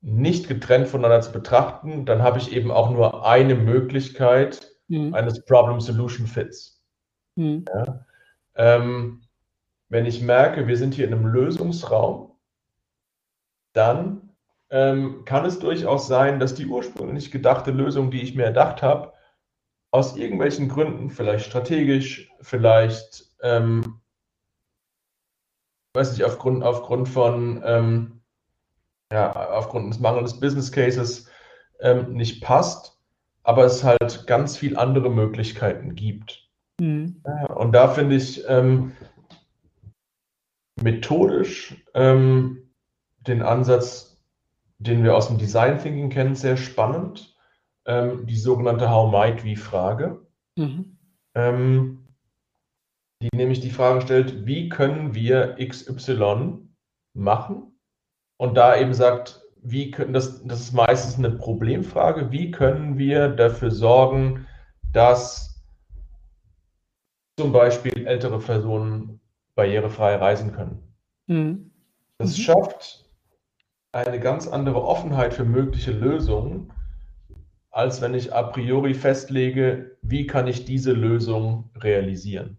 nicht getrennt voneinander zu betrachten, dann habe ich eben auch nur eine Möglichkeit mhm. eines Problem-Solution-Fits. Mhm. Ja? Ähm, wenn ich merke, wir sind hier in einem Lösungsraum, dann ähm, kann es durchaus sein, dass die ursprünglich gedachte Lösung, die ich mir erdacht habe, aus irgendwelchen Gründen, vielleicht strategisch, vielleicht, ähm, weiß nicht, aufgrund, aufgrund von, ähm, ja, aufgrund des mangelnden Business Cases ähm, nicht passt, aber es halt ganz viel andere Möglichkeiten gibt. Mhm. Ja, und da finde ich ähm, methodisch ähm, den Ansatz, den wir aus dem Design Thinking kennen, sehr spannend ähm, die sogenannte How might we Frage, mhm. Die nämlich die Frage stellt, wie können wir XY machen? Und da eben sagt, wie können das, das ist meistens eine Problemfrage, wie können wir dafür sorgen, dass zum Beispiel ältere Personen barrierefrei reisen können. Mhm. Das mhm. schafft eine ganz andere Offenheit für mögliche Lösungen, als wenn ich a priori festlege, wie kann ich diese Lösung realisieren.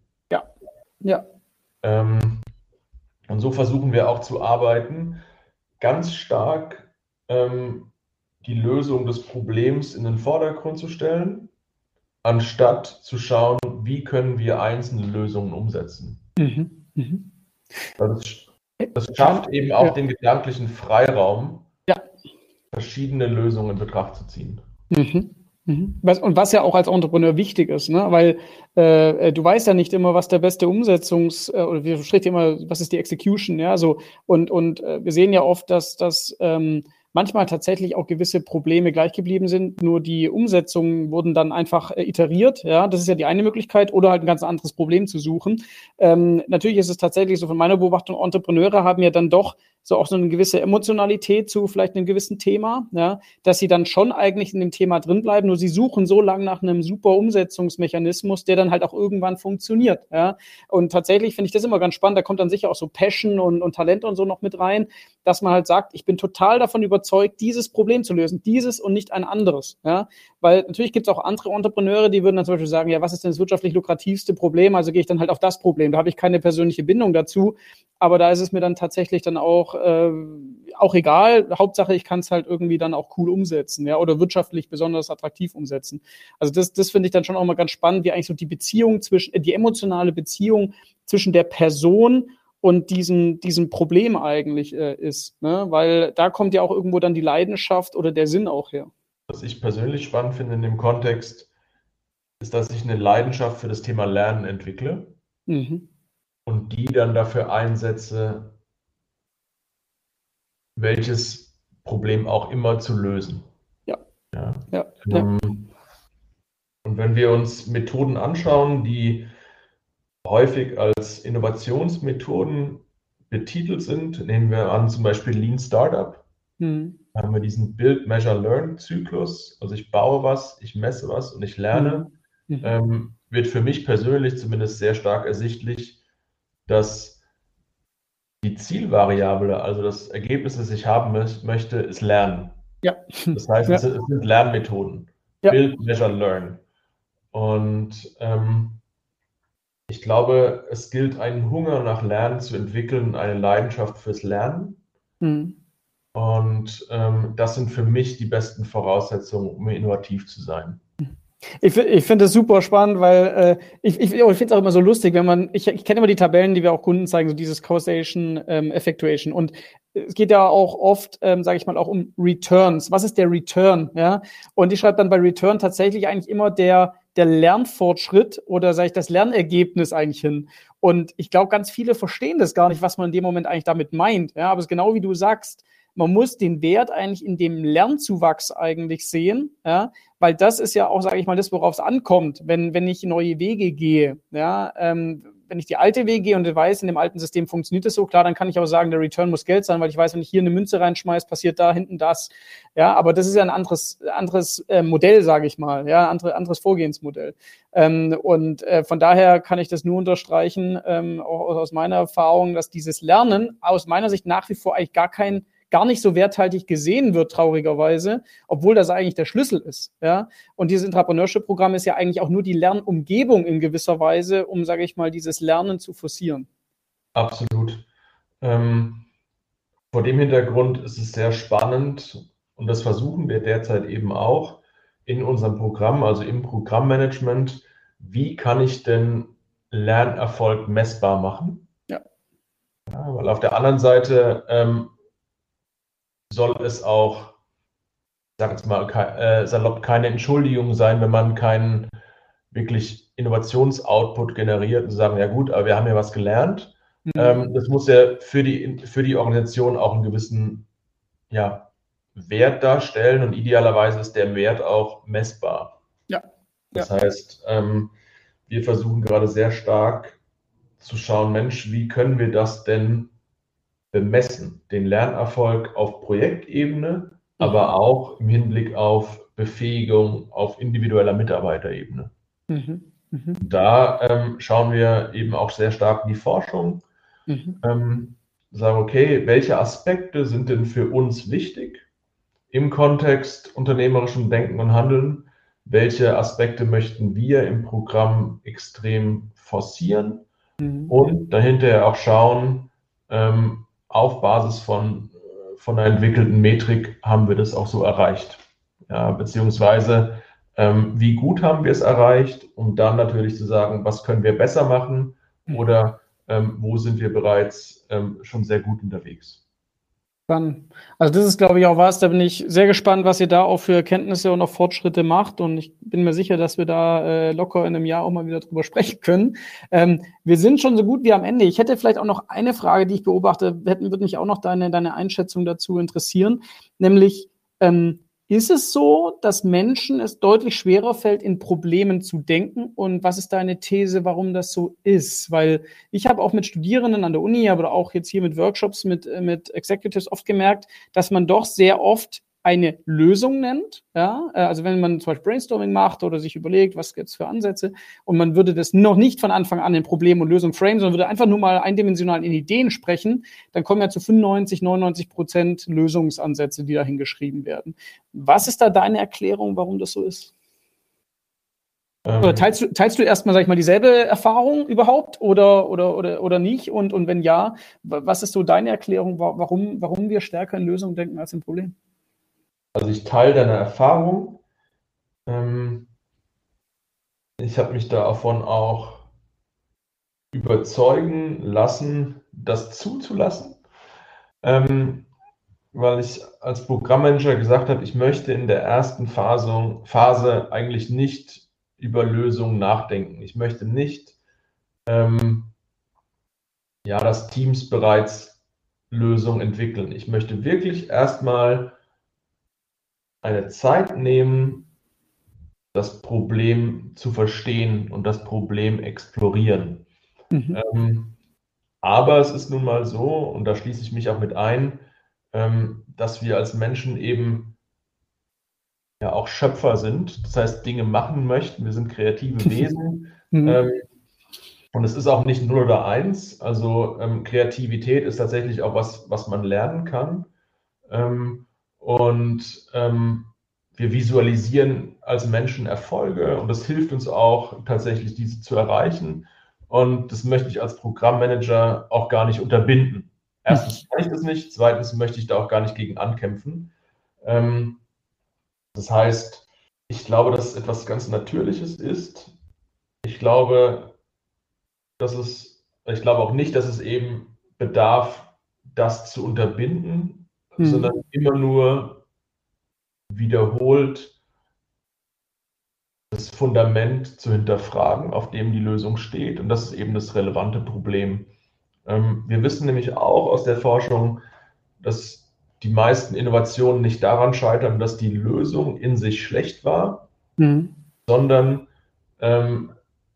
Ja. Ähm, und so versuchen wir auch zu arbeiten, ganz stark ähm, die Lösung des Problems in den Vordergrund zu stellen, anstatt zu schauen, wie können wir einzelne Lösungen umsetzen. Mhm. Mhm. Das, das, schafft eben auch ja. den gedanklichen Freiraum, ja. verschiedene Lösungen in Betracht zu ziehen. Mhm. Mhm. Was, und was ja auch als Entrepreneur wichtig ist, ne? weil äh, du weißt ja nicht immer, was der beste Umsetzungs- äh, oder wie spricht immer, was ist die Execution, ja, so und und äh, wir sehen ja oft, dass dass ähm, manchmal tatsächlich auch gewisse Probleme gleich geblieben sind, nur die Umsetzungen wurden dann einfach äh, iteriert, ja, das ist ja die eine Möglichkeit oder halt ein ganz anderes Problem zu suchen. Ähm, natürlich ist es tatsächlich so von meiner Beobachtung, Entrepreneure haben ja dann doch so auch so eine gewisse Emotionalität zu vielleicht einem gewissen Thema, ja, dass sie dann schon eigentlich in dem Thema drin bleiben, nur sie suchen so lange nach einem super Umsetzungsmechanismus, der dann halt auch irgendwann funktioniert, ja. Und tatsächlich finde ich das immer ganz spannend, da kommt dann sicher auch so Passion und, und Talent und so noch mit rein, dass man halt sagt, ich bin total davon überzeugt, dieses Problem zu lösen, dieses und nicht ein anderes, ja. Weil natürlich gibt es auch andere Entrepreneure, die würden dann zum Beispiel sagen, ja, was ist denn das wirtschaftlich lukrativste Problem? Also gehe ich dann halt auf das Problem. Da habe ich keine persönliche Bindung dazu, aber da ist es mir dann tatsächlich dann auch äh, auch egal. Hauptsache, ich kann es halt irgendwie dann auch cool umsetzen, ja, oder wirtschaftlich besonders attraktiv umsetzen. Also das, das finde ich dann schon auch mal ganz spannend, wie eigentlich so die Beziehung zwischen, äh, die emotionale Beziehung zwischen der Person und diesem, diesem Problem eigentlich äh, ist. Ne? Weil da kommt ja auch irgendwo dann die Leidenschaft oder der Sinn auch her. Was ich persönlich spannend finde in dem Kontext, ist, dass ich eine Leidenschaft für das Thema Lernen entwickle mhm. und die dann dafür einsetze, welches Problem auch immer zu lösen. Ja. ja. ja. Ähm, und wenn wir uns Methoden anschauen, die häufig als Innovationsmethoden betitelt sind, nehmen wir an zum Beispiel Lean Startup. Hm. Da haben wir diesen Build, Measure, Learn Zyklus. Also ich baue was, ich messe was und ich lerne. Mhm. Ähm, wird für mich persönlich zumindest sehr stark ersichtlich, dass die Zielvariable, also das Ergebnis, das ich haben möchte, ist Lernen. Ja. Das heißt, ja. es sind Lernmethoden. Ja. Build, Measure, Learn. Und ähm, ich glaube, es gilt, einen Hunger nach Lernen zu entwickeln, eine Leidenschaft fürs Lernen. Mhm. Und ähm, das sind für mich die besten Voraussetzungen, um innovativ zu sein. Ich, ich finde das super spannend, weil äh, ich, ich, ich finde es auch immer so lustig, wenn man, ich, ich kenne immer die Tabellen, die wir auch Kunden zeigen, so dieses Causation, ähm, Effectuation. Und es geht ja auch oft, ähm, sage ich mal, auch um Returns. Was ist der Return? Ja? Und ich schreibe dann bei Return tatsächlich eigentlich immer der, der Lernfortschritt oder sage ich das Lernergebnis eigentlich hin. Und ich glaube, ganz viele verstehen das gar nicht, was man in dem Moment eigentlich damit meint. Ja, aber es ist genau wie du sagst man muss den Wert eigentlich in dem Lernzuwachs eigentlich sehen, ja, weil das ist ja auch, sage ich mal, das, worauf es ankommt, wenn, wenn ich neue Wege gehe, ja, ähm, wenn ich die alte Weg gehe und weiß, in dem alten System funktioniert es so, klar, dann kann ich auch sagen, der Return muss Geld sein, weil ich weiß, wenn ich hier eine Münze reinschmeiße, passiert da hinten das. Ja, aber das ist ja ein anderes, anderes äh, Modell, sage ich mal, ja, andere, anderes Vorgehensmodell. Ähm, und äh, von daher kann ich das nur unterstreichen, ähm, auch aus meiner Erfahrung, dass dieses Lernen aus meiner Sicht nach wie vor eigentlich gar kein gar nicht so werthaltig gesehen wird, traurigerweise, obwohl das eigentlich der Schlüssel ist. Ja? Und dieses Entrepreneurship-Programm ist ja eigentlich auch nur die Lernumgebung in gewisser Weise, um, sage ich mal, dieses Lernen zu forcieren. Absolut. Ähm, vor dem Hintergrund ist es sehr spannend und das versuchen wir derzeit eben auch in unserem Programm, also im Programmmanagement. Wie kann ich denn Lernerfolg messbar machen? Ja. ja weil auf der anderen Seite ähm, soll es auch, ich sage jetzt mal äh, salopp, keine Entschuldigung sein, wenn man keinen wirklich Innovationsoutput generiert und sagen, ja gut, aber wir haben ja was gelernt. Mhm. Ähm, das muss ja für die, für die Organisation auch einen gewissen ja, Wert darstellen und idealerweise ist der Wert auch messbar. Ja. Das ja. heißt, ähm, wir versuchen gerade sehr stark zu schauen, Mensch, wie können wir das denn bemessen, den Lernerfolg auf Projektebene, mhm. aber auch im Hinblick auf Befähigung auf individueller Mitarbeiterebene. Mhm. Mhm. Da ähm, schauen wir eben auch sehr stark in die Forschung, mhm. ähm, sagen, okay, welche Aspekte sind denn für uns wichtig im Kontext unternehmerischem Denken und Handeln? Welche Aspekte möchten wir im Programm extrem forcieren? Mhm. Und dahinter auch schauen, ähm, auf Basis von, von einer entwickelten Metrik haben wir das auch so erreicht. Ja, beziehungsweise ähm, wie gut haben wir es erreicht, um dann natürlich zu sagen, was können wir besser machen oder ähm, wo sind wir bereits ähm, schon sehr gut unterwegs. Spannend. Also das ist, glaube ich, auch was, da bin ich sehr gespannt, was ihr da auch für Erkenntnisse und auch Fortschritte macht. Und ich bin mir sicher, dass wir da äh, locker in einem Jahr auch mal wieder drüber (laughs) sprechen können. Ähm, wir sind schon so gut wie am Ende. Ich hätte vielleicht auch noch eine Frage, die ich beobachte, hätten, würde mich auch noch deine, deine Einschätzung dazu interessieren. Nämlich, ähm, ist es so, dass Menschen es deutlich schwerer fällt, in Problemen zu denken? Und was ist deine These, warum das so ist? Weil ich habe auch mit Studierenden an der Uni, aber auch jetzt hier mit Workshops, mit, mit Executives oft gemerkt, dass man doch sehr oft eine Lösung nennt. Ja? Äh, also wenn man zum Beispiel Brainstorming macht oder sich überlegt, was gibt es für Ansätze und man würde das noch nicht von Anfang an in Problem und Lösung framen, sondern würde einfach nur mal eindimensional in Ideen sprechen, dann kommen ja zu 95, 99 Prozent Lösungsansätze, die dahin geschrieben werden. Was ist da deine Erklärung, warum das so ist? Ähm. Oder teilst du, teilst du erstmal, sag ich mal, dieselbe Erfahrung überhaupt oder, oder, oder, oder nicht? Und, und wenn ja, was ist so deine Erklärung, warum, warum wir stärker in Lösungen denken als in Problemen? Also ich teile deine Erfahrung. Ähm, ich habe mich davon auch überzeugen lassen, das zuzulassen, ähm, weil ich als Programmmanager gesagt habe, ich möchte in der ersten Phase, Phase eigentlich nicht über Lösungen nachdenken. Ich möchte nicht, ähm, ja, dass Teams bereits Lösungen entwickeln. Ich möchte wirklich erstmal eine Zeit nehmen, das Problem zu verstehen und das Problem explorieren. Mhm. Ähm, aber es ist nun mal so, und da schließe ich mich auch mit ein, ähm, dass wir als Menschen eben ja auch Schöpfer sind, das heißt Dinge machen möchten. Wir sind kreative (laughs) Wesen. Mhm. Ähm, und es ist auch nicht 0 oder 1. Also ähm, Kreativität ist tatsächlich auch was, was man lernen kann. Ähm, und ähm, wir visualisieren als Menschen Erfolge und das hilft uns auch tatsächlich, diese zu erreichen. Und das möchte ich als Programmmanager auch gar nicht unterbinden. Erstens kann ich das nicht, zweitens möchte ich da auch gar nicht gegen ankämpfen. Ähm, das heißt, ich glaube, dass es etwas ganz Natürliches ist. Ich glaube, dass es, ich glaube auch nicht, dass es eben bedarf, das zu unterbinden, mhm. sondern immer nur wiederholt das Fundament zu hinterfragen, auf dem die Lösung steht. Und das ist eben das relevante Problem. Ähm, wir wissen nämlich auch aus der Forschung, dass die meisten Innovationen nicht daran scheitern, dass die Lösung in sich schlecht war, mhm. sondern ähm,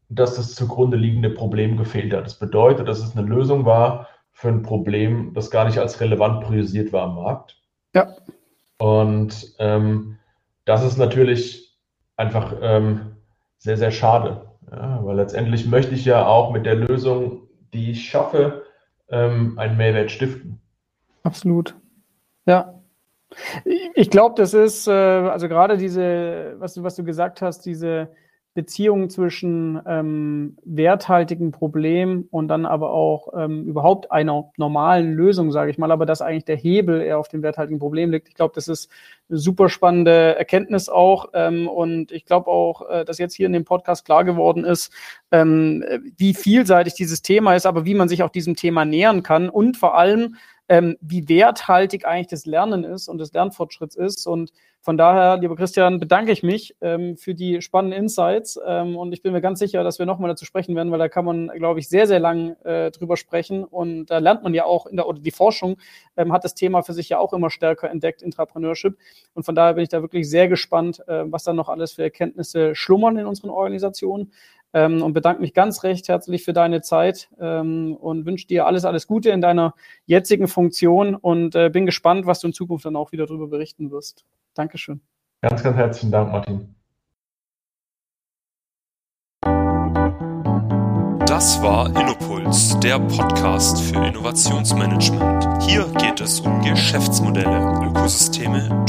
dass das zugrunde liegende Problem gefehlt hat. Das bedeutet, dass es eine Lösung war für ein Problem, das gar nicht als relevant priorisiert war am Markt. Ja. Und ähm, das ist natürlich einfach ähm, sehr, sehr schade. Ja, weil letztendlich möchte ich ja auch mit der Lösung, die ich schaffe, ähm, einen Mehrwert stiften. Absolut. Ja. Ich glaube, das ist, äh, also gerade diese, was du, was du gesagt hast, diese Beziehung zwischen ähm, werthaltigen Problemen und dann aber auch ähm, überhaupt einer normalen Lösung, sage ich mal, aber dass eigentlich der Hebel eher auf dem werthaltigen Problem liegt. Ich glaube, das ist eine super spannende Erkenntnis auch ähm, und ich glaube auch, äh, dass jetzt hier in dem Podcast klar geworden ist, ähm, wie vielseitig dieses Thema ist, aber wie man sich auch diesem Thema nähern kann und vor allem, ähm, wie werthaltig eigentlich das Lernen ist und das Lernfortschritts ist. Und von daher, lieber Christian, bedanke ich mich ähm, für die spannenden Insights. Ähm, und ich bin mir ganz sicher, dass wir nochmal dazu sprechen werden, weil da kann man, glaube ich, sehr, sehr lang äh, drüber sprechen. Und da lernt man ja auch in der, oder die Forschung ähm, hat das Thema für sich ja auch immer stärker entdeckt, Intrapreneurship. Und von daher bin ich da wirklich sehr gespannt, äh, was da noch alles für Erkenntnisse schlummern in unseren Organisationen ähm, und bedanke mich ganz recht herzlich für deine Zeit ähm, und wünsche dir alles, alles Gute in deiner jetzigen Funktion und äh, bin gespannt, was du in Zukunft dann auch wieder darüber berichten wirst. Dankeschön. Ganz, ganz herzlichen Dank, Martin. Das war Innopuls, der Podcast für Innovationsmanagement. Hier geht es um Geschäftsmodelle, Ökosysteme